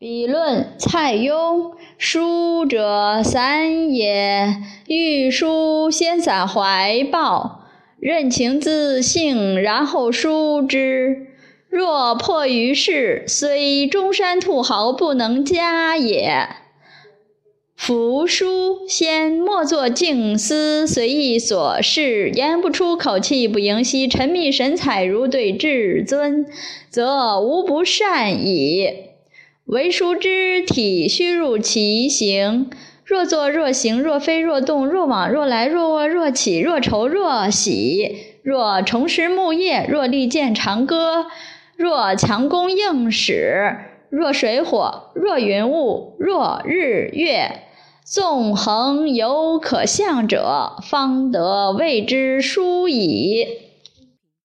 笔论蔡邕，书者三也。欲书先散怀抱，任情自性，然后书之。若迫于事，虽中山兔毫不能加也。夫书先莫作静思，随意所事，言不出口，气不盈息，沉迷神采，如对至尊，则无不善矣。为书之体，须入其形。若坐若行，若飞若动，若往若来，若卧若起，若愁若喜，若重拾木叶，若利剑长戈，若强弓硬矢，若水火，若云雾，若日月，纵横有可象者，方得谓之书矣。